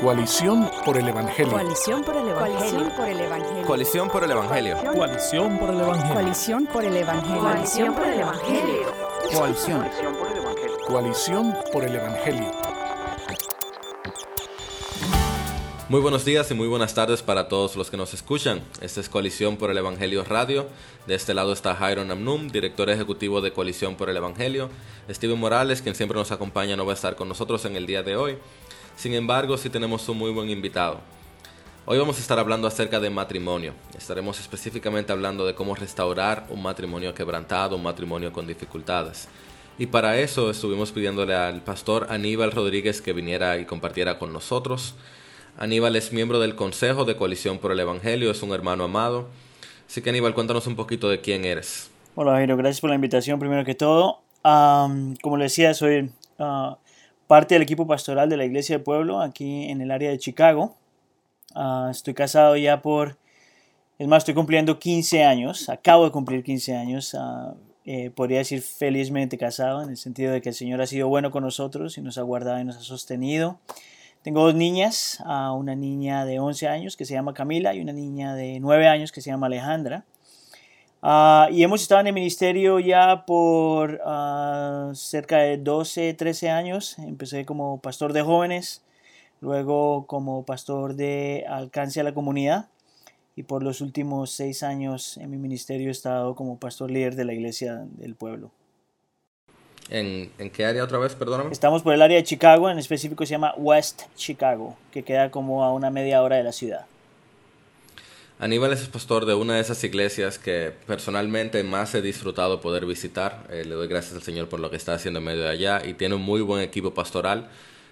Coalición por el Evangelio. Coalición por el Evangelio. Coalición por el Evangelio. Coalición por el Evangelio. Coalición por el Evangelio. Coalición por el Evangelio. Coalición. Coalición por el Evangelio. Muy buenos días y muy buenas tardes para todos los que nos escuchan. Esta es Coalición por el Evangelio Radio. De este lado está Jairon Amnum, director ejecutivo de Coalición por el Evangelio. Steven Morales, quien siempre nos acompaña, no va a estar con nosotros en el día de hoy. Sin embargo, sí tenemos un muy buen invitado. Hoy vamos a estar hablando acerca de matrimonio. Estaremos específicamente hablando de cómo restaurar un matrimonio quebrantado, un matrimonio con dificultades. Y para eso estuvimos pidiéndole al pastor Aníbal Rodríguez que viniera y compartiera con nosotros. Aníbal es miembro del Consejo de Coalición por el Evangelio, es un hermano amado. Así que Aníbal, cuéntanos un poquito de quién eres. Hola Jairo, gracias por la invitación primero que todo. como le decía, soy ah, parte del equipo pastoral de la Iglesia del Pueblo aquí en el área de Chicago. Ah, estoy casado ya por, es más, estoy cumpliendo 15 años, acabo de cumplir 15 años. Ah, eh, podría decir felizmente casado, en el sentido de que el Señor ha sido bueno con nosotros y nos ha guardado y nos ha sostenido. Tengo dos niñas, una niña de 11 años que se llama Camila y una niña de 9 años que se llama Alejandra. Ah, y hemos estado en el ministerio ya por ah, cerca de 12, 13 años. Empecé como pastor de jóvenes, luego como pastor de alcance a la comunidad y por los últimos seis años en mi ministerio he estado como pastor líder de la iglesia del pueblo. ¿En, qué área otra vez, perdóname? Estamos por el área de Chicago, en específico se llama West Chicago, que queda como a una media hora de la ciudad. Aníbal es pastor de una de esas iglesias que personalmente más he disfrutado poder visitar. Eh, le doy gracias al Señor por lo que está haciendo en medio de allá y tiene un muy buen equipo pastoral,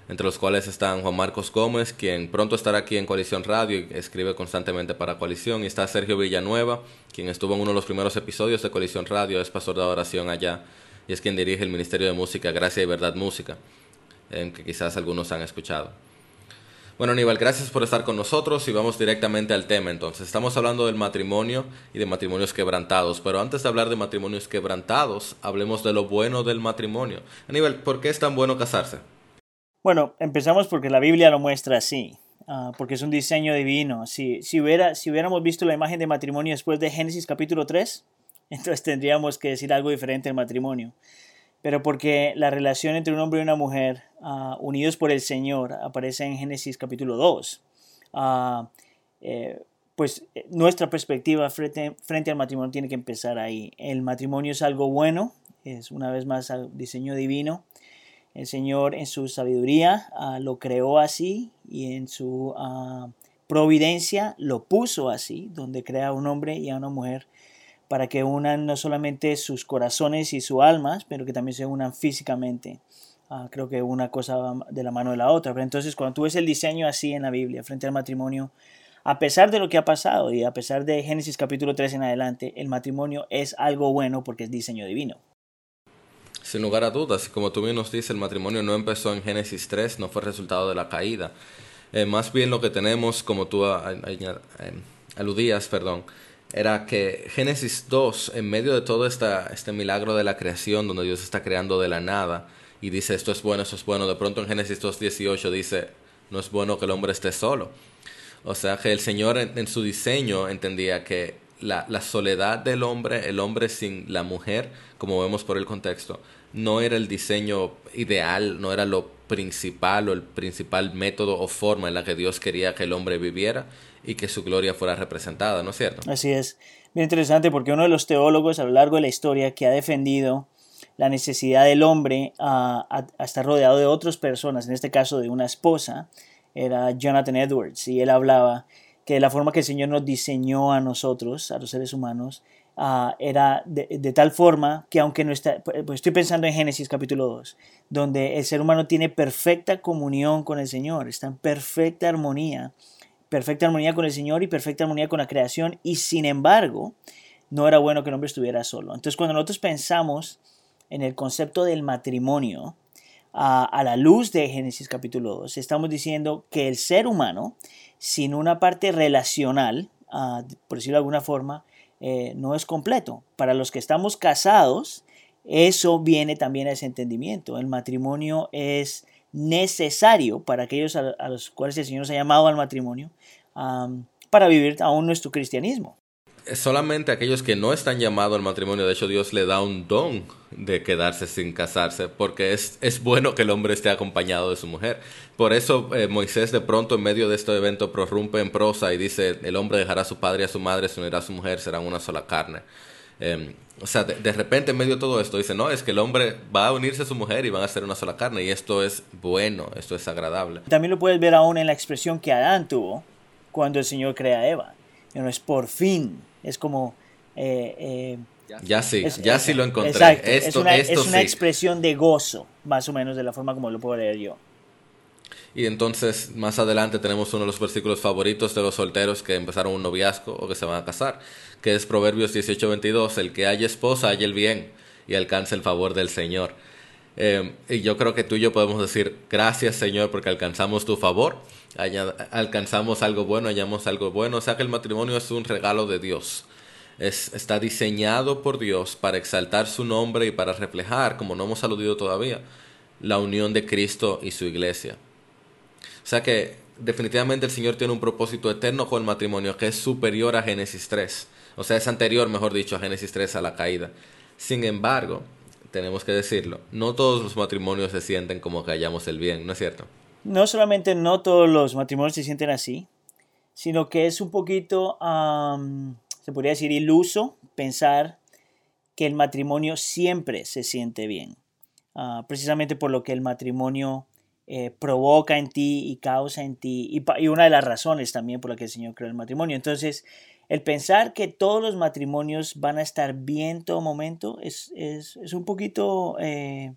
entre los cuales están Juan Marcos Gómez, quien pronto estará aquí en Coalición Radio y escribe constantemente para Coalición, y está Sergio Villanueva, quien estuvo en uno de los primeros episodios de Coalición Radio, es pastor de adoración allá y es quien dirige el Ministerio de Música Gracia y Verdad Música, que quizás algunos han escuchado. Bueno, Aníbal, gracias por estar con nosotros y vamos directamente al tema. Entonces, estamos hablando del matrimonio y de matrimonios quebrantados, pero antes de hablar de matrimonios quebrantados, hablemos de lo bueno del matrimonio. Aníbal, ¿por qué es tan bueno casarse? Bueno, empezamos porque la Biblia lo muestra así, ah, porque es un diseño divino. Si, si, hubiera, si hubiéramos visto la imagen de matrimonio después de Génesis capítulo 3, entonces tendríamos que decir algo diferente del matrimonio. Pero porque la relación entre un hombre y una mujer uh, unidos por el Señor aparece en Génesis capítulo 2. Ah, eh, pues eh, nuestra perspectiva frente, al matrimonio tiene que empezar ahí. El matrimonio es algo bueno, es una vez más diseño divino. El Señor en su sabiduría uh, lo creó así y en su providencia lo puso así, donde crea a un hombre y a una mujer para que unan no solamente sus corazones y sus almas, pero que también se unan físicamente. Ah, creo que una cosa va de la mano de la otra. Pero entonces cuando tú ves el diseño así en la Biblia, frente al matrimonio, a pesar de lo que ha pasado y a pesar de Génesis capítulo 3 en adelante, el matrimonio es algo bueno porque es diseño divino. Sin lugar a dudas, como tú bien nos dices, el matrimonio no empezó en Génesis 3, no fue resultado de la caída. Eh, más bien lo que tenemos, como tú aludías, perdón, era que Génesis 2, en medio de todo esta, este milagro de la creación, donde Dios está creando de la nada, y dice esto es bueno, esto es bueno, de pronto en Génesis 2.18 dice, no es bueno que el hombre esté solo. O sea que el Señor en, su diseño entendía que la, la, soledad del hombre, el hombre sin la mujer, como vemos por el contexto, no era el diseño ideal, no era lo principal o el principal método o forma en la que Dios quería que el hombre viviera, y que su gloria fuera representada, ¿no es cierto? Así es. Bien interesante porque uno de los teólogos a lo largo de la historia que ha defendido la necesidad del hombre a, estar rodeado de otras personas, en este caso de una esposa, era Jonathan Edwards, y él hablaba que la forma que el Señor nos diseñó a nosotros, a los seres humanos, ah, era de, de, tal forma que aunque no está, pues estoy pensando en Génesis capítulo 2, donde el ser humano tiene perfecta comunión con el Señor, está en perfecta armonía perfecta armonía con el Señor y perfecta armonía con la creación, y sin embargo, no era bueno que el hombre estuviera solo. Entonces, cuando nosotros pensamos en el concepto del matrimonio, a, la luz de Génesis capítulo 2, estamos diciendo que el ser humano, sin una parte relacional, por decirlo de alguna forma, eh, no es completo. Para los que estamos casados, eso viene también a ese entendimiento. El matrimonio es necesario para aquellos a, los cuales el Señor nos ha llamado al matrimonio para vivir aún nuestro cristianismo. solamente aquellos que no están llamados al matrimonio, de hecho Dios le da un don de quedarse sin casarse, porque es, es bueno que el hombre esté acompañado de su mujer. Por eso eh, Moisés de pronto en medio de este evento prorrumpe en prosa y dice, el hombre dejará a su padre y a su madre, se unirá a su mujer, serán una sola carne. Eh, o sea, de, de, repente en medio de todo esto dice, no, es que el hombre va a unirse a su mujer y van a ser una sola carne, y esto es bueno, esto es agradable. También lo puedes ver aún en la expresión que Adán tuvo cuando el Señor crea a Eva. No es por fin, es como... Eh, eh, ya sí, es, ya es, sí lo encontré. Exacto, esto, es una, esto es una sí. expresión de gozo, más o menos de la forma como lo puedo leer yo. Y entonces más adelante tenemos uno de los versículos favoritos de los solteros que empezaron un noviazgo o que se van a casar, que es Proverbios 18:22, el que haya esposa haya el bien y alcance el favor del Señor. Eh, y yo creo que tú y yo podemos decir, gracias Señor porque alcanzamos tu favor, alcanzamos algo bueno, hallamos algo bueno, o sea que el matrimonio es un regalo de Dios. Es, está diseñado por Dios para exaltar su nombre y para reflejar, como no hemos aludido todavía, la unión de Cristo y su iglesia. O sea que definitivamente el Señor tiene un propósito eterno con el matrimonio que es superior a Génesis 3. O sea, es anterior, mejor dicho, a Génesis 3 a la caída. Sin embargo, tenemos que decirlo, no todos los matrimonios se sienten como que hallamos el bien, ¿no es cierto? No solamente no todos los matrimonios se sienten así, sino que es un poquito, se podría decir, iluso pensar que el matrimonio siempre se siente bien. Uh, precisamente por lo que el matrimonio eh, provoca en ti y causa en ti, y, y, una de las razones también por la que el Señor creó el matrimonio. Entonces, el pensar que todos los matrimonios van a estar bien todo momento es, es, es un poquito eh,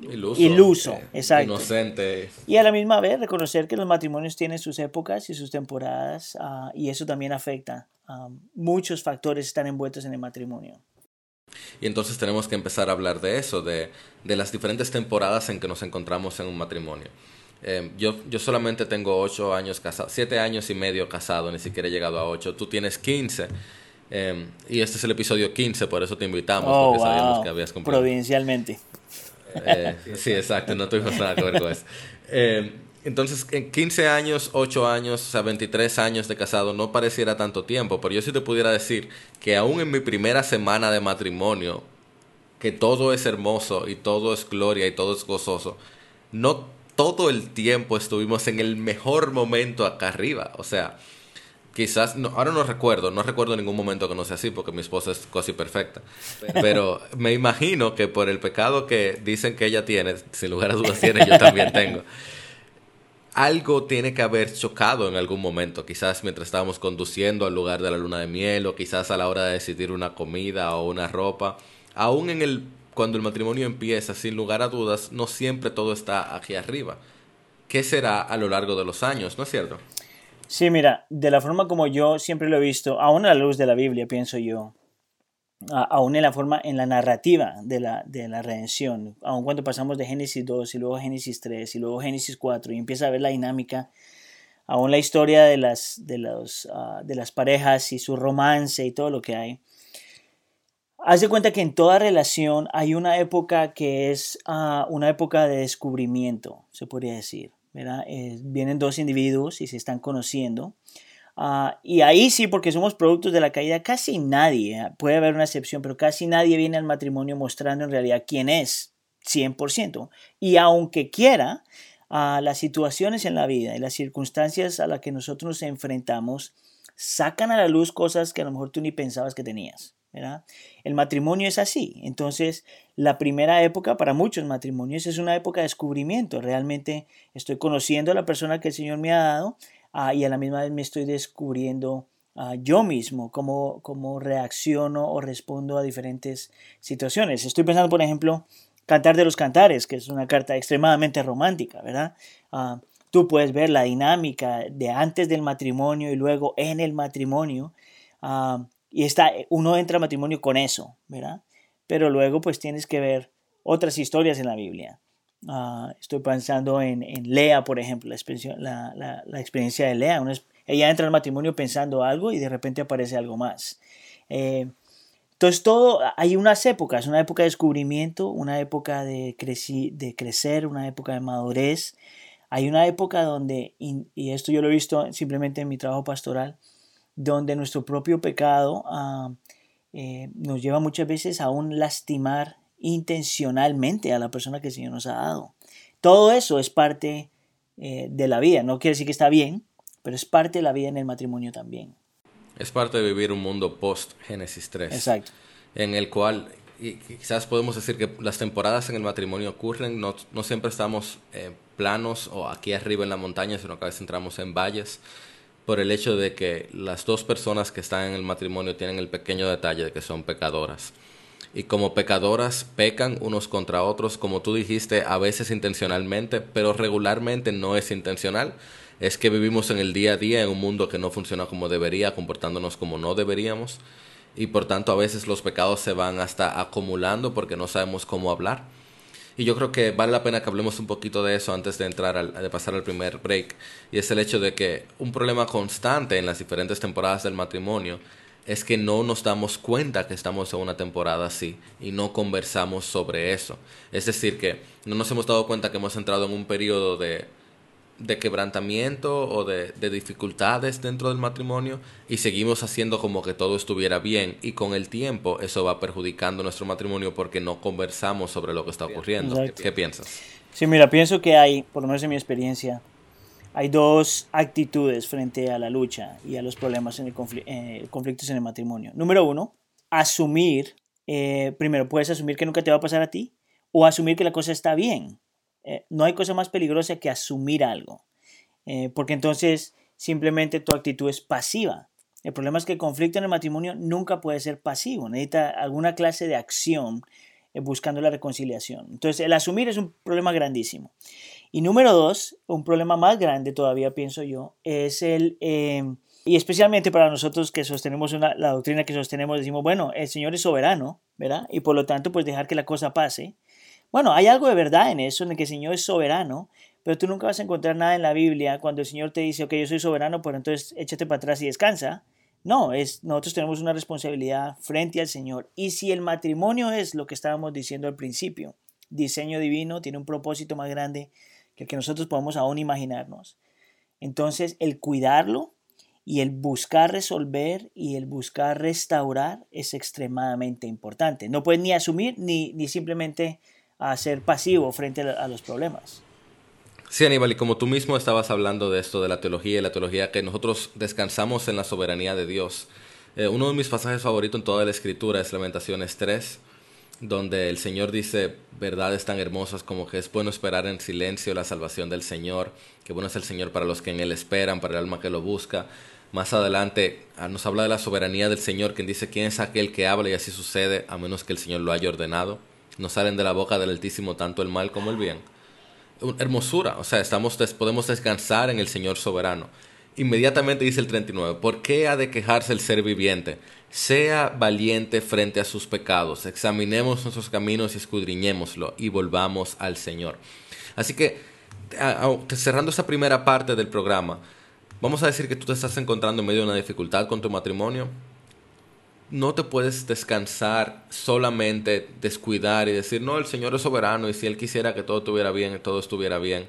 iluso, iluso eh, exacto. inocente. Y a la misma vez reconocer que los matrimonios tienen sus épocas y sus temporadas, uh, y eso también afecta. Um, muchos factores están envueltos en el matrimonio. Y entonces tenemos que empezar a hablar de eso, de, de las diferentes temporadas en que nos encontramos en un matrimonio. Eh, yo, yo solamente tengo ocho años casado, siete años y medio casado, ni siquiera he llegado a ocho. Tú tienes 15. Eh, y este es el episodio 15, por eso te invitamos, oh, porque wow. sabíamos que habías cumplido. Provincialmente. Eh, sí, exacto, no tuvimos nada que ver con eso. Entonces, en 15 años, 8 años, o sea, 23 años de casado, no pareciera tanto tiempo, pero yo sí te pudiera decir que aún en mi primera semana de matrimonio, que todo es hermoso y todo es gloria y todo es gozoso, no todo el tiempo estuvimos en el mejor momento acá arriba. O sea, quizás, no, ahora no recuerdo, no recuerdo ningún momento que no sea así porque mi esposa es casi perfecta. Pero me imagino que por el pecado que dicen que ella tiene, sin lugar a dudas tiene, yo también tengo. Algo tiene que haber chocado en algún momento, quizás mientras estábamos conduciendo al lugar de la luna de miel o quizás a la hora de decidir una comida o una ropa. Aún en el cuando el matrimonio empieza, sin lugar a dudas, no siempre todo está aquí arriba. ¿Qué será a lo largo de los años? ¿No es cierto? Sí, mira, de la forma como yo siempre lo he visto, aún a la luz de la Biblia, pienso yo, aún en la forma, en la narrativa de la, de la redención, aun cuando pasamos de Génesis 2 y luego Génesis 3 y luego Génesis 4 y empieza a ver la dinámica, aún la historia de las, de los, uh, de las parejas y su romance y todo lo que hay, Haz de cuenta que en toda relación hay una época que es uh, una época de descubrimiento, se podría decir. ¿verdad? Eh, vienen dos individuos y se están conociendo. Uh, y ahí sí, porque somos productos de la caída, casi nadie, ¿eh? puede haber una excepción, pero casi nadie viene al matrimonio mostrando en realidad quién es, 100%. Y aunque quiera, uh, las situaciones en la vida y las circunstancias a las que nosotros nos enfrentamos sacan a la luz cosas que a lo mejor tú ni pensabas que tenías. ¿verdad? El matrimonio es así. Entonces, la primera época para muchos matrimonios es una época de descubrimiento. Realmente estoy conociendo a la persona que el Señor me ha dado uh, y a la misma vez me estoy descubriendo uh, yo mismo, cómo, cómo reacciono o respondo a diferentes situaciones. Estoy pensando, por ejemplo, Cantar de los Cantares, que es una carta extremadamente romántica, ¿verdad? Uh, tú puedes ver la dinámica de antes del matrimonio y luego en el matrimonio. Y está, uno entra al matrimonio con eso, ¿verdad? Pero luego pues tienes que ver otras historias en la Biblia. Uh, estoy pensando en, en, Lea, por ejemplo, la experiencia, la, la, experiencia de Lea. Una, ella entra al matrimonio pensando algo y de repente aparece algo más. Eh, Entonces todo, hay unas épocas, una época de descubrimiento, una época de, creci- de crecer, una época de madurez. Hay una época donde, y y esto yo lo he visto simplemente en mi trabajo pastoral, donde nuestro propio pecado ah, eh, nos lleva muchas veces a un lastimar intencionalmente a la persona que el Señor nos ha dado. Todo eso es parte eh, de la vida. No quiere decir que está bien, pero es parte de la vida en el matrimonio también. Es parte de vivir un mundo post-Génesis 3. Exacto. en el cual y quizás podemos decir que las temporadas en el matrimonio ocurren, no, no siempre estamos eh, planos o aquí arriba en la montaña, sino que a veces entramos en valles, por el hecho de que las dos personas que están en el matrimonio tienen el pequeño detalle de que son pecadoras. Y como pecadoras pecan unos contra otros, como tú dijiste, a veces intencionalmente, pero regularmente no es intencional. Es que vivimos en el día a día en un mundo que no funciona como debería, comportándonos como no deberíamos y por tanto a veces los pecados se van hasta acumulando porque no sabemos cómo hablar. Y yo creo que vale la pena que hablemos un poquito de eso antes de entrar al, de pasar al primer break. Y es el hecho de que un problema constante en las diferentes temporadas del matrimonio es que no nos damos cuenta que estamos en una temporada así y no conversamos sobre eso. Es decir, que no nos hemos dado cuenta que hemos entrado en un periodo de, de quebrantamiento o de, de, dificultades dentro del matrimonio y seguimos haciendo como que todo estuviera bien y con el tiempo eso va perjudicando nuestro matrimonio porque no conversamos sobre lo que está ocurriendo. Exacto. ¿Qué piensas? Sí, mira, pienso que hay, por lo menos en mi experiencia, hay dos actitudes frente a la lucha y a los problemas en el confli- eh, conflictos en el matrimonio. Número uno, asumir, eh, primero puedes asumir que nunca te va a pasar a ti o asumir que la cosa está bien. Eh, no hay cosa más peligrosa que asumir algo, porque entonces simplemente tu actitud es pasiva. El problema es que el conflicto en el matrimonio nunca puede ser pasivo, necesita alguna clase de acción buscando la reconciliación. Entonces el asumir es un problema grandísimo. Y número dos, un problema más grande todavía, pienso yo, es el, eh, y especialmente para nosotros que sostenemos una, la doctrina que sostenemos, decimos, bueno, el Señor es soberano, ¿verdad? Y por lo tanto, pues dejar que la cosa pase. Bueno, hay algo de verdad en eso, en que el Señor es soberano, pero tú nunca vas a encontrar nada en la Biblia cuando el Señor te dice, ok, yo soy soberano, pues entonces échate para atrás y descansa. No, es, nosotros tenemos una responsabilidad frente al Señor. Y si el matrimonio es lo que estábamos diciendo al principio, diseño divino, tiene un propósito más grande que el que nosotros podemos aún imaginarnos. Entonces, el cuidarlo y el buscar resolver y el buscar restaurar es extremadamente importante. No puedes ni asumir ni, ni simplemente a ser pasivo frente a, a los problemas. Sí, Aníbal, y como tú mismo estabas hablando de esto, de la teología y la teología, que nosotros descansamos en la soberanía de Dios. Eh, uno de mis pasajes favoritos en toda la escritura es Lamentaciones 3, donde el Señor dice verdades tan hermosas como que es bueno esperar en silencio la salvación del Señor, que bueno es el Señor para los que en Él esperan, para el alma que lo busca. Más adelante ah, nos habla de la soberanía del Señor, quien dice quién es aquel que habla y así sucede, a menos que el Señor lo haya ordenado. No salen de la boca del Altísimo tanto el mal como el bien. Hermosura, o sea, estamos, podemos descansar en el Señor soberano. Inmediatamente dice el 39, ¿por qué ha de quejarse el ser viviente? Sea valiente frente a sus pecados, examinemos nuestros caminos y escudriñémoslo y volvamos al Señor. Así que, cerrando esta primera parte del programa, vamos a decir que tú te estás encontrando en medio de una dificultad con tu matrimonio. No te puedes descansar solamente, descuidar y decir, no, el Señor es soberano y si Él quisiera que todo estuviera bien, todo estuviera bien.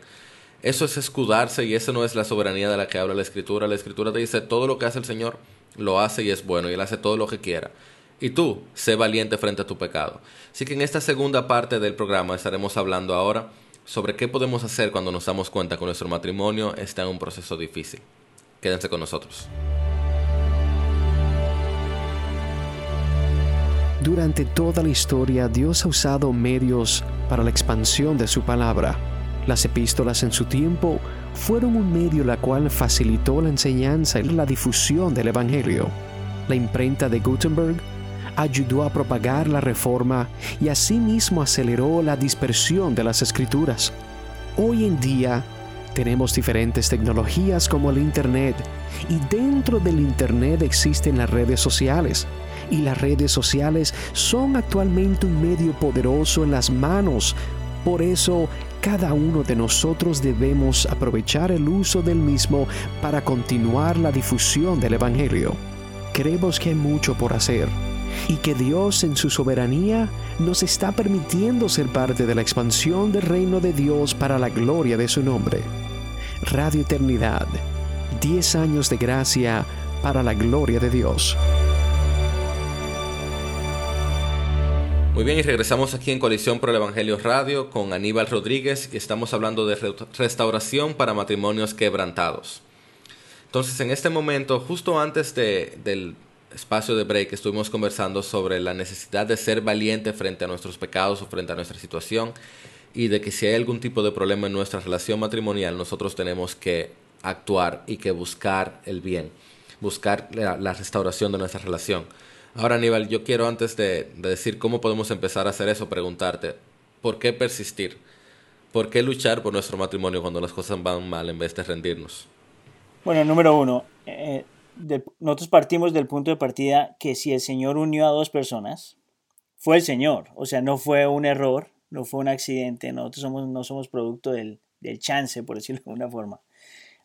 Eso es escudarse y eso no es la soberanía de la que habla la Escritura. La Escritura te dice, todo lo que hace el Señor lo hace y es bueno y Él hace todo lo que quiera. Y tú, sé valiente frente a tu pecado. Así que en esta segunda parte del programa estaremos hablando ahora sobre qué podemos hacer cuando nos damos cuenta que nuestro matrimonio está en un proceso difícil. Quédense con nosotros. Durante toda la historia, Dios ha usado medios para la expansión de su palabra. Las epístolas en su tiempo fueron un medio la cual facilitó la enseñanza y la difusión del Evangelio. La imprenta de Gutenberg ayudó a propagar la reforma y asimismo aceleró la dispersión de las escrituras. Hoy en día tenemos diferentes tecnologías como el Internet y dentro del Internet existen las redes sociales y las redes sociales son actualmente un medio poderoso en las manos. Por eso, cada uno de nosotros debemos aprovechar el uso del mismo para continuar la difusión del Evangelio. Creemos que hay mucho por hacer y que Dios en su soberanía nos está permitiendo ser parte de la expansión del reino de Dios para la gloria de su nombre. Radio Eternidad, 10 años de gracia para la gloria de Dios. Muy bien, y regresamos aquí en Coalición por el Evangelio Radio con Aníbal Rodríguez y estamos hablando de restauración para matrimonios quebrantados. Entonces, en este momento, justo antes de, del espacio de break, estuvimos conversando sobre la necesidad de ser valiente frente a nuestros pecados o frente a nuestra situación y de que si hay algún tipo de problema en nuestra relación matrimonial, nosotros tenemos que actuar y que buscar el bien, buscar la, la restauración de nuestra relación. Ahora, Aníbal, yo quiero antes de, decir cómo podemos empezar a hacer eso, preguntarte, ¿por qué persistir? ¿Por qué luchar por nuestro matrimonio cuando las cosas van mal en vez de rendirnos? Bueno, número uno, eh, nosotros partimos del punto de partida que si el Señor unió a dos personas, fue el Señor, o sea, no fue un error, no fue un accidente, nosotros somos, no somos producto del, chance, por decirlo de alguna forma.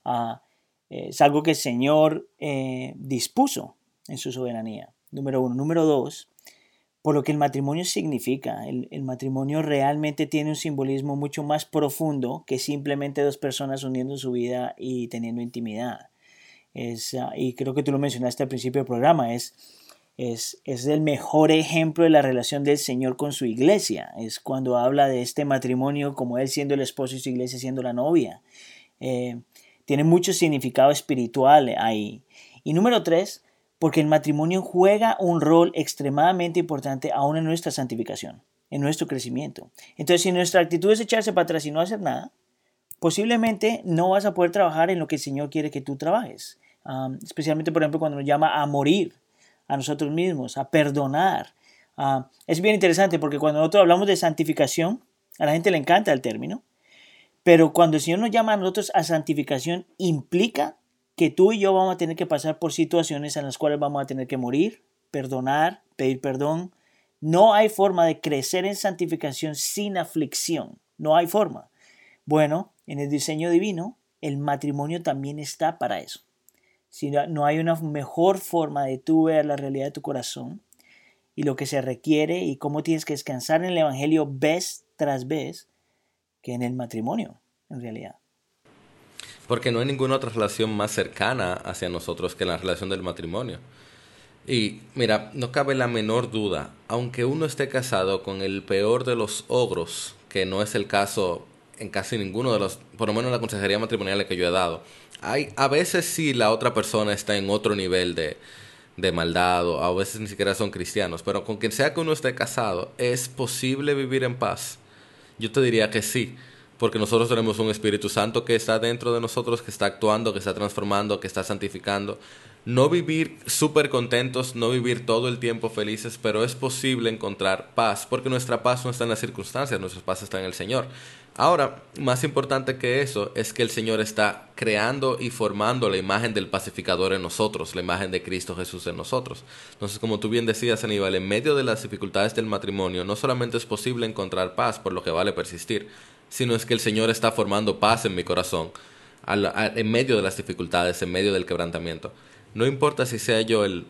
Ah, es algo que el Señor eh, dispuso en su soberanía número uno. Número dos, por lo que el matrimonio significa. El, matrimonio realmente tiene un simbolismo mucho más profundo que simplemente dos personas uniendo su vida y teniendo intimidad. Es, ah, y creo que tú lo mencionaste al principio del programa, es, es, es, el mejor ejemplo de la relación del Señor con su iglesia. Es cuando habla de este matrimonio como Él siendo el esposo y su iglesia siendo la novia. Eh, tiene mucho significado espiritual ahí. Y número tres, porque el matrimonio juega un rol extremadamente importante aún en nuestra santificación, en nuestro crecimiento. Entonces, si nuestra actitud es echarse para atrás y no hacer nada, posiblemente no vas a poder trabajar en lo que el Señor quiere que tú trabajes. especialmente, por ejemplo, cuando nos llama a morir a nosotros mismos, a perdonar. es bien interesante porque cuando nosotros hablamos de santificación, a la gente le encanta el término, pero cuando el Señor nos llama a nosotros a santificación, implica que tú y yo vamos a tener que pasar por situaciones en las cuales vamos a tener que morir, perdonar, pedir perdón. No hay forma de crecer en santificación sin aflicción. No hay forma. Bueno, en el diseño divino, el matrimonio también está para eso. Si no hay una mejor forma de tú ver la realidad de tu corazón y lo que se requiere y cómo tienes que descansar en el Evangelio vez tras vez que en el matrimonio, en realidad. Porque no hay ninguna otra relación más cercana hacia nosotros que la relación del matrimonio. Y mira, no cabe la menor duda, aunque uno esté casado con el peor de los ogros, que no es el caso en casi ninguno de los, por lo menos en la consejería matrimonial que yo he dado, hay, a veces sí la otra persona está en otro nivel de, de maldad, o a veces ni siquiera son cristianos, pero con quien sea que uno esté casado, ¿es posible vivir en paz? Yo te diría que sí porque nosotros tenemos un Espíritu Santo que está dentro de nosotros, que está actuando, que está transformando, que está santificando. No vivir súper contentos, no vivir todo el tiempo felices, pero es posible encontrar paz, porque nuestra paz no está en las circunstancias, nuestra paz está en el Señor. Ahora, más importante que eso es que el Señor está creando y formando la imagen del pacificador en nosotros, la imagen de Cristo Jesús en nosotros. Entonces, como tú bien decías, Aníbal, en medio de las dificultades del matrimonio, no solamente es posible encontrar paz, por lo que vale persistir, sino es que el Señor está formando paz en mi corazón, en medio de las dificultades, en medio del quebrantamiento. No importa si sea yo el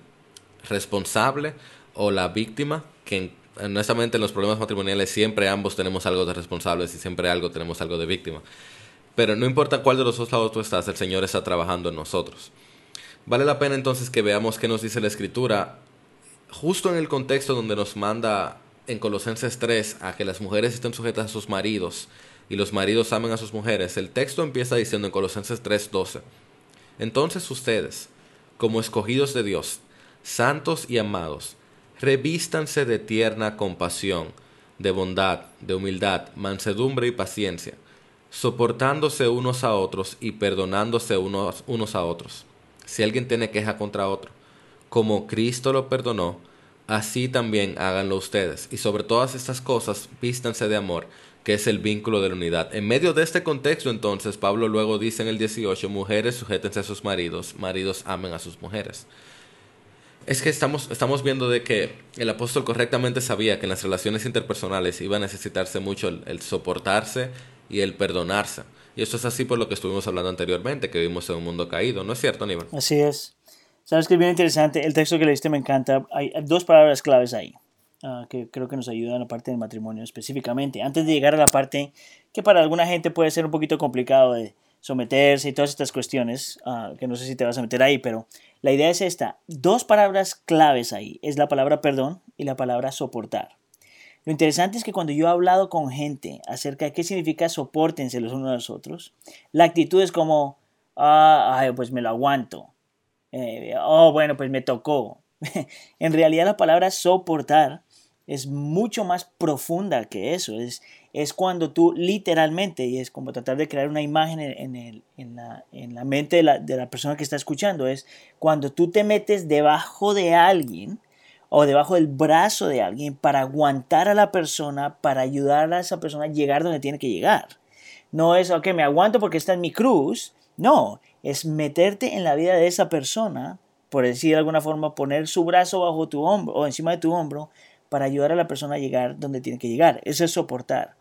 responsable o la víctima, que honestamente en los problemas matrimoniales siempre ambos tenemos algo de responsables y siempre algo tenemos algo de víctima. Pero no importa cuál de los dos lados tú estás, el Señor está trabajando en nosotros. Vale la pena entonces que veamos qué nos dice la Escritura, justo en el contexto donde nos manda en Colosenses 3 a que las mujeres estén sujetas a sus maridos y los maridos amen a sus mujeres, el texto empieza diciendo en Colosenses 3:12, entonces ustedes, como escogidos de Dios, santos y amados, revístanse de tierna compasión, de bondad, de humildad, mansedumbre y paciencia, soportándose unos a otros y perdonándose unos, unos a otros. Si alguien tiene queja contra otro, como Cristo lo perdonó, así también háganlo ustedes. Y sobre todas estas cosas, vístanse de amor, que es el vínculo de la unidad. En medio de este contexto, entonces, Pablo luego dice en el 18, mujeres sujétense a sus maridos, maridos amen a sus mujeres. Es que estamos, estamos viendo de que el apóstol correctamente sabía que en las relaciones interpersonales iba a necesitarse mucho el, soportarse y el perdonarse. Y eso es así por lo que estuvimos hablando anteriormente, que vivimos en un mundo caído, ¿no es cierto, Aníbal? Así es. Sabes que es bien interesante, el texto que leíste me encanta, hay dos palabras claves ahí. Ah, que creo que nos ayudan en la parte del matrimonio específicamente. Antes de llegar a la parte que para alguna gente puede ser un poquito complicado de someterse y todas estas cuestiones, ah, que no sé si te vas a meter ahí, pero la idea es esta. Dos palabras claves ahí. Es la palabra perdón y la palabra soportar. Lo interesante es que cuando yo he hablado con gente acerca de qué significa soportense los unos a los otros, la actitud es como, ah, pues me lo aguanto. Eh, oh, bueno, pues me tocó. en realidad la palabra soportar es mucho más profunda que eso. Es, es cuando tú literalmente, y es como tratar de crear una imagen en, el, en, la, en la, mente de la, de la, persona que está escuchando, es cuando tú te metes debajo de alguien o debajo del brazo de alguien para aguantar a la persona, para ayudar a esa persona a llegar donde tiene que llegar. No es, ok, me aguanto porque está en mi cruz. No, es meterte en la vida de esa persona, por decir de alguna forma, poner su brazo bajo tu hombro o encima de tu hombro para ayudar a la persona a llegar donde tiene que llegar. Eso es soportar.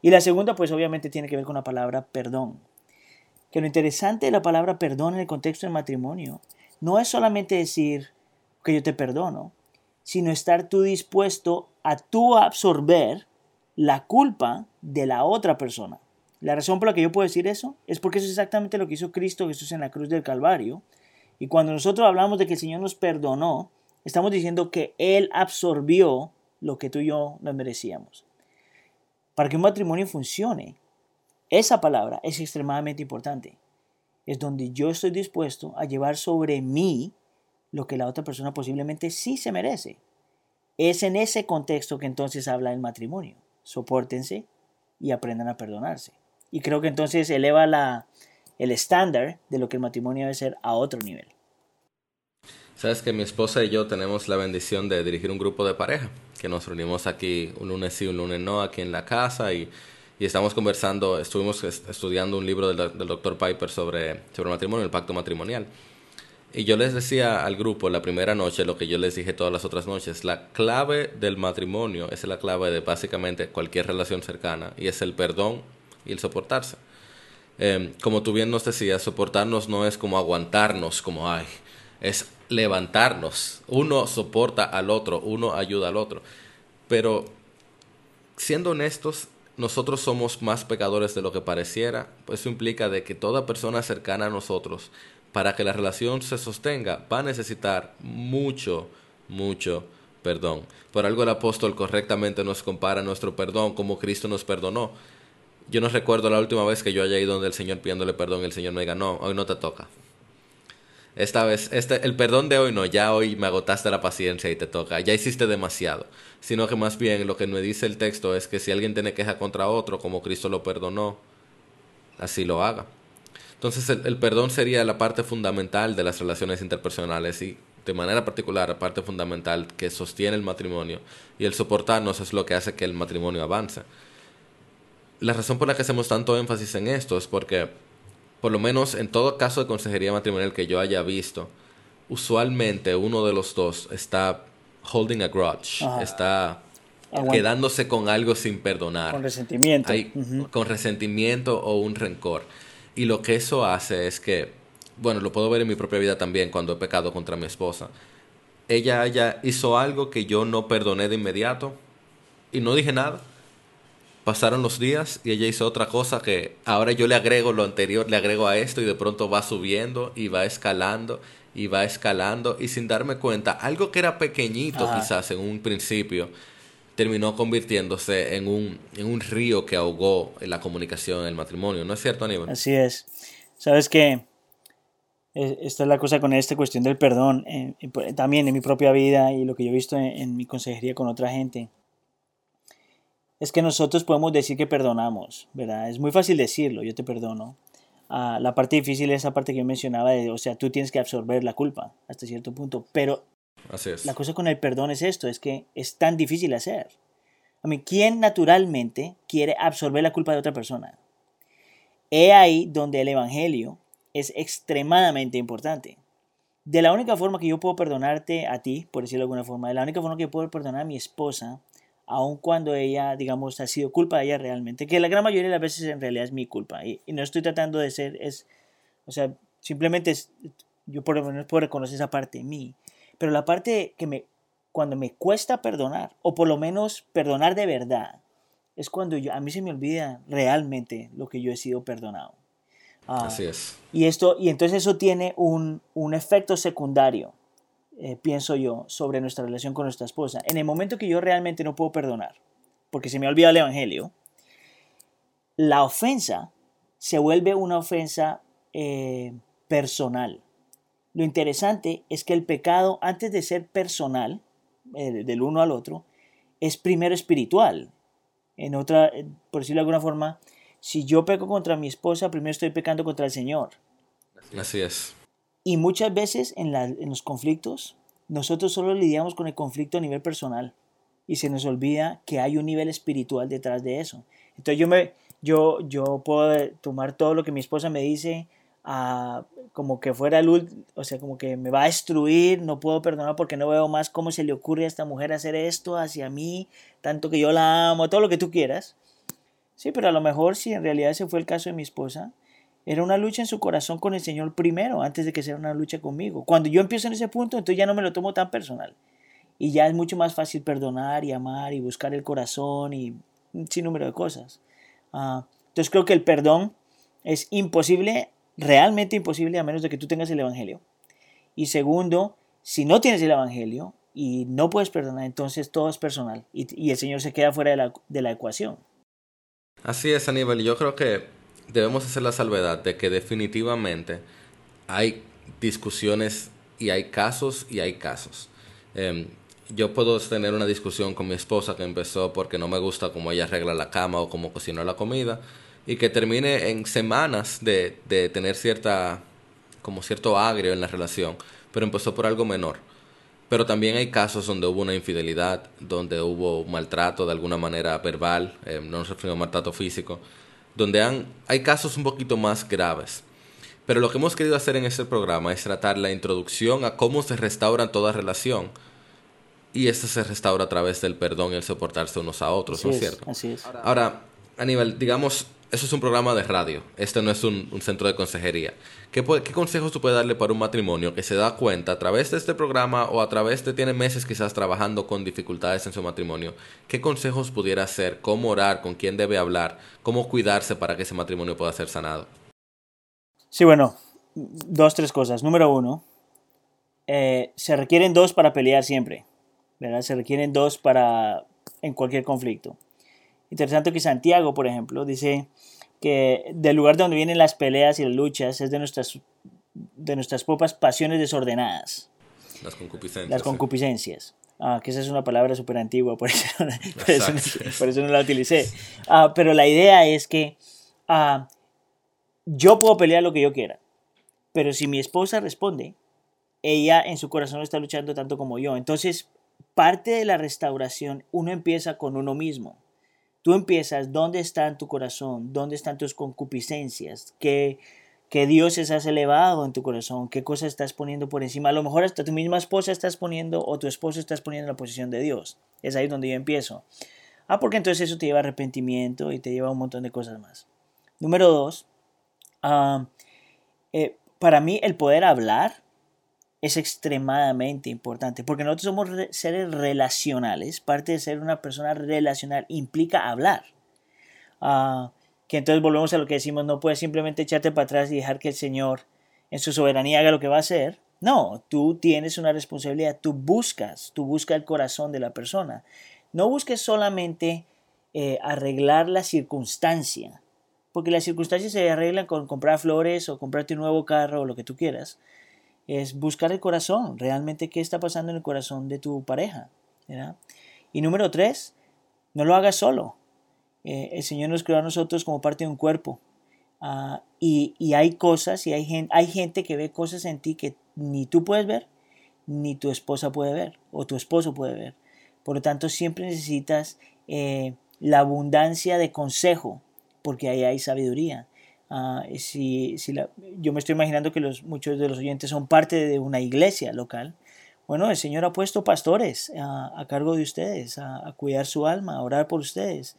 Y la segunda, pues obviamente tiene que ver con la palabra perdón. Que lo interesante de la palabra perdón en el contexto del matrimonio no es solamente decir que yo te perdono, sino estar tú dispuesto a tú absorber la culpa de la otra persona. La razón por la que yo puedo decir eso es porque eso es exactamente lo que hizo Cristo Jesús en la cruz del Calvario. Y cuando nosotros hablamos de que el Señor nos perdonó, Estamos diciendo que Él absorbió lo que tú y yo nos merecíamos. Para que un matrimonio funcione, esa palabra es extremadamente importante. Es donde yo estoy dispuesto a llevar sobre mí lo que la otra persona posiblemente sí se merece. Es en ese contexto que entonces habla el matrimonio. Sopórtense y aprendan a perdonarse. Y creo que entonces eleva el estándar de lo que el matrimonio debe ser a otro nivel. Sabes que mi esposa y yo tenemos la bendición de dirigir un grupo de pareja, que nos reunimos aquí un lunes sí, un lunes no, aquí en la casa y, y estamos conversando, estuvimos estudiando un libro del, doctor Piper sobre, sobre matrimonio, el pacto matrimonial. Y yo les decía al grupo la primera noche lo que yo les dije todas las otras noches, la clave del matrimonio es la clave de básicamente cualquier relación cercana y es el perdón y el soportarse. Eh, como tú bien nos decías, soportarnos no es como aguantarnos, como ay, es levantarnos. Uno soporta al otro, uno ayuda al otro. Pero siendo honestos, nosotros somos más pecadores de lo que pareciera. Pues eso implica de que toda persona cercana a nosotros, para que la relación se sostenga, va a necesitar mucho, mucho perdón. Por algo el apóstol correctamente nos compara nuestro perdón como Cristo nos perdonó. Yo no recuerdo la última vez que yo haya ido donde el Señor pidiéndole perdón y el Señor me diga, no, hoy no te toca. Esta vez, este, el perdón de hoy no, ya hoy me agotaste la paciencia y te toca, ya hiciste demasiado. Sino que más bien lo que me dice el texto es que si alguien tiene queja contra otro, como Cristo lo perdonó, así lo haga. Entonces el, el perdón sería la parte fundamental de las relaciones interpersonales y de manera particular la parte fundamental que sostiene el matrimonio y el soportarnos es lo que hace que el matrimonio avance. La razón por la que hacemos tanto énfasis en esto es porque por lo menos en todo caso de consejería matrimonial que yo haya visto, usualmente uno de los dos está holding a grudge, está quedándose con algo sin perdonar. Con resentimiento. Con resentimiento o un rencor. Y lo que eso hace es que, bueno, lo puedo ver en mi propia vida también cuando he pecado contra mi esposa. Ella, ella hizo algo que yo no perdoné de inmediato y no dije nada pasaron los días y ella hizo otra cosa que ahora yo le agrego lo anterior, le agrego a esto y de pronto va subiendo y va escalando y va escalando y sin darme cuenta, algo que era pequeñito quizás en un principio, terminó convirtiéndose en un, en un río que ahogó la comunicación en el matrimonio. ¿No es cierto, Aníbal? Así es. Sabes que esta es la cosa con esta cuestión del perdón, también en mi propia vida y lo que yo he visto en mi consejería con otra gente es que nosotros podemos decir que perdonamos, ¿verdad? Es muy fácil decirlo, yo te perdono. Ah, la parte difícil es esa parte que yo mencionaba, de, o sea, tú tienes que absorber la culpa hasta cierto punto, pero la cosa con el perdón es esto, es que es tan difícil hacer. A mí, ¿quién naturalmente quiere absorber la culpa de otra persona? He ahí donde el Evangelio es extremadamente importante. De la única forma que yo puedo perdonarte a ti, por decirlo de alguna forma, de la única forma que yo puedo perdonar a mi esposa, aun cuando ella, digamos, ha sido culpa de ella realmente, que la gran mayoría de las veces en realidad es mi culpa, y, no estoy tratando de ser, es, o sea, simplemente yo por lo menos puedo reconocer esa parte de mí. Pero la parte que me, cuando me cuesta perdonar, o por lo menos perdonar de verdad, es cuando yo, a mí se me olvida realmente lo que yo he sido perdonado. Ah, Así es. Y, esto, y entonces eso tiene un, un efecto secundario, eh, pienso yo, sobre nuestra relación con nuestra esposa. En el momento que yo realmente no puedo perdonar, porque se me ha olvidado el Evangelio, la ofensa se vuelve una ofensa eh, personal. Lo interesante es que el pecado, antes de ser personal, eh, del uno al otro, es primero espiritual. En otra, eh, por decirlo de alguna forma, si yo peco contra mi esposa, primero estoy pecando contra el Señor. Así es. Y muchas veces en, los conflictos, nosotros solo lidiamos con el conflicto a nivel personal y se nos olvida que hay un nivel espiritual detrás de eso. Entonces yo, me, yo, yo puedo tomar todo lo que mi esposa me dice como que fuera el o sea, como que me va a destruir, no puedo perdonar porque no veo más cómo se le ocurre a esta mujer hacer esto hacia mí, tanto que yo la amo, todo lo que tú quieras. Sí, pero a lo mejor si en realidad ese fue el caso de mi esposa, era una lucha en su corazón con el Señor primero, antes de que sea una lucha conmigo. Cuando yo empiezo en ese punto, entonces ya no me lo tomo tan personal. Y ya es mucho más fácil perdonar y amar y buscar el corazón y un sinnúmero de cosas. Ah, entonces creo que el perdón es imposible realmente imposible a menos de que tú tengas el Evangelio. Y segundo, si no tienes el Evangelio y no puedes perdonar, entonces todo es personal y, el Señor se queda fuera de la, de la ecuación. Así es, Aníbal. Yo creo que debemos hacer la salvedad de que definitivamente hay discusiones y hay casos y hay casos. Em, yo puedo tener una discusión con mi esposa que empezó porque no me gusta cómo ella arregla la cama o cómo cocina la comida y que termine en semanas de, de tener cierta, como cierto agrio en la relación, pero empezó por algo menor. Pero también hay casos donde hubo una infidelidad, donde hubo maltrato de alguna manera verbal, eh, no nos referimos a maltrato físico, donde han, hay casos un poquito más graves. Pero lo que hemos querido hacer en este programa es tratar la introducción a cómo se restaura toda relación. Y esto se restaura a través del perdón y el soportarse unos a otros, ¿no es cierto? Así es. Ahora, Aníbal, digamos, eso es un programa de radio, este no es un, centro de consejería. ¿Qué, ¿Qué, consejos tú puedes darle para un matrimonio que se da cuenta a través de este programa o a través de tiene meses quizás trabajando con dificultades en su matrimonio? ¿Qué consejos pudiera hacer? ¿Cómo orar? ¿Con quién debe hablar? ¿Cómo cuidarse para que ese matrimonio pueda ser sanado? Sí, bueno, dos, tres cosas. Número uno, eh, se requieren dos para pelear siempre, ¿verdad? Se requieren dos para en cualquier conflicto. Interesante que Santiago, por ejemplo, dice que del lugar donde vienen las peleas y las luchas es de nuestras, de nuestras propias pasiones desordenadas. Las concupiscencias. Las concupiscencias. Ah, que esa es una palabra súper antigua, por eso, por, eso, no la utilicé. Ah, pero la idea es que ah, yo puedo pelear lo que yo quiera, pero si mi esposa responde, ella en su corazón está luchando tanto como yo. Entonces, parte de la restauración, uno empieza con uno mismo. Tú empiezas, ¿dónde está en tu corazón? ¿Dónde están tus concupiscencias? ¿Qué, qué dioses has elevado en tu corazón? ¿Qué cosas estás poniendo por encima? A lo mejor hasta tu misma esposa estás poniendo o tu esposo estás poniendo en la posición de Dios. Es ahí donde yo empiezo. Ah, porque entonces eso te lleva arrepentimiento y te lleva un montón de cosas más. Número dos, eh, para mí el poder hablar es extremadamente importante, porque nosotros somos seres relacionales, parte de ser una persona relacional implica hablar. Ah, que entonces volvemos a lo que decimos, no puedes simplemente echarte para atrás y dejar que el Señor en su soberanía haga lo que va a hacer. No, tú tienes una responsabilidad, tú buscas, tú buscas el corazón de la persona. No busques solamente eh, arreglar la circunstancia, porque las circunstancias se arreglan con comprar flores o comprarte un nuevo carro o lo que tú quieras es buscar el corazón, realmente qué está pasando en el corazón de tu pareja. Y número tres, no lo hagas solo. Eh, el Señor nos creó a nosotros como parte de un cuerpo. Ah, y, hay cosas y hay gente, hay gente que ve cosas en ti que ni tú puedes ver, ni tu esposa puede ver, o tu esposo puede ver. Por lo tanto, siempre necesitas eh, la abundancia de consejo, porque ahí hay sabiduría. Ah, si, si yo me estoy imaginando que los, muchos de los oyentes son parte de una iglesia local. Bueno, el Señor ha puesto pastores a, cargo de ustedes, a, cuidar su alma, a orar por ustedes.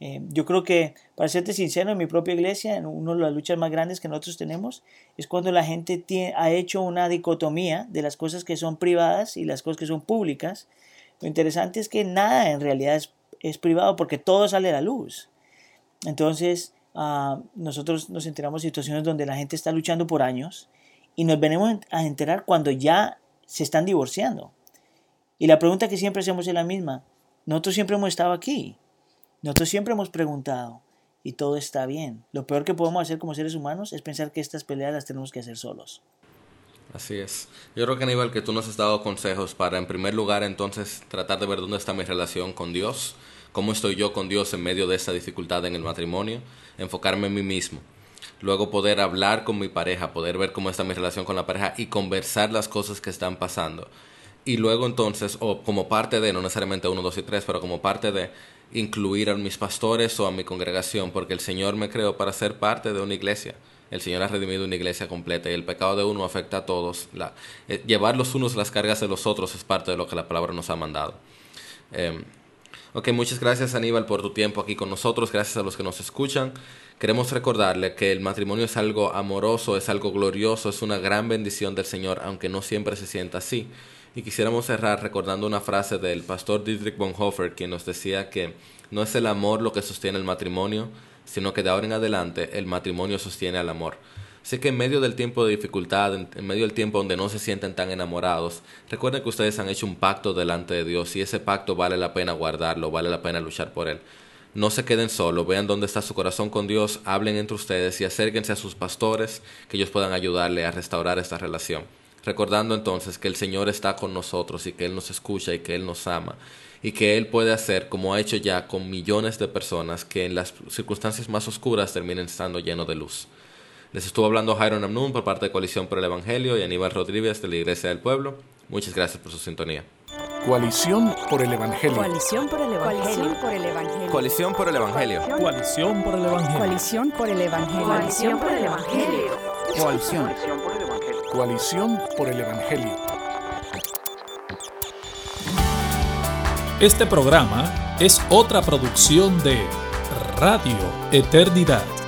Eh, yo creo que, para serte sincero, en mi propia iglesia, en una de las luchas más grandes que nosotros tenemos, es cuando la gente ha hecho una dicotomía de las cosas que son privadas y las cosas que son públicas. Lo interesante es que nada en realidad es, es privado porque todo sale a la luz. Entonces, uh, nosotros nos enteramos de situaciones donde la gente está luchando por años y nos venimos a enterar cuando ya se están divorciando. Y la pregunta que siempre hacemos es la misma. Nosotros siempre hemos estado aquí. Nosotros siempre hemos preguntado y todo está bien. Lo peor que podemos hacer como seres humanos es pensar que estas peleas las tenemos que hacer solos. Así es. Yo creo que Aníbal que tú nos has dado consejos para en primer lugar entonces tratar de ver dónde está mi relación con Dios, cómo estoy yo con Dios en medio de esta dificultad en el matrimonio, enfocarme en mí mismo. Luego poder hablar con mi pareja, poder ver cómo está mi relación con la pareja y conversar las cosas que están pasando. Y luego entonces, o como parte de, no necesariamente uno, dos y tres, pero como parte de incluir a mis pastores o a mi congregación, porque el Señor me creó para ser parte de una iglesia. El Señor ha redimido una iglesia completa y el pecado de uno afecta a todos. La, eh, llevar los unos las cargas de los otros es parte de lo que la palabra nos ha mandado. Eh, ok, muchas gracias Aníbal por tu tiempo aquí con nosotros, gracias a los que nos escuchan. Queremos recordarle que el matrimonio es algo amoroso, es algo glorioso, es una gran bendición del Señor, aunque no siempre se sienta así. Y quisiéramos cerrar recordando una frase del pastor Dietrich Bonhoeffer, quien nos decía que no es el amor lo que sostiene el matrimonio, sino que de ahora en adelante el matrimonio sostiene al amor. Así que en medio del tiempo de dificultad, en, medio del tiempo donde no se sienten tan enamorados, recuerden que ustedes han hecho un pacto delante de Dios y ese pacto vale la pena guardarlo, vale la pena luchar por él. No se queden solos, vean dónde está su corazón con Dios, hablen entre ustedes y acérquense a sus pastores, que ellos puedan ayudarle a restaurar esta relación recordando entonces que el Señor está con nosotros y que Él nos escucha y que Él nos ama y que Él puede hacer como ha hecho ya con millones de personas que en las circunstancias más oscuras terminen estando llenos de luz. Les estuvo hablando Jairo Namnun por parte de Coalición por el Evangelio y Aníbal Rodríguez de la Iglesia del Pueblo. Muchas gracias por su sintonía. Coalición por el Evangelio. Coalición por el Evangelio. Coalición por el Evangelio. Coalición por el Evangelio. Coalición por el Evangelio. Coalición por el Evangelio. Coalición. Coalición por el Evangelio. Este programa es otra producción de Radio Eternidad.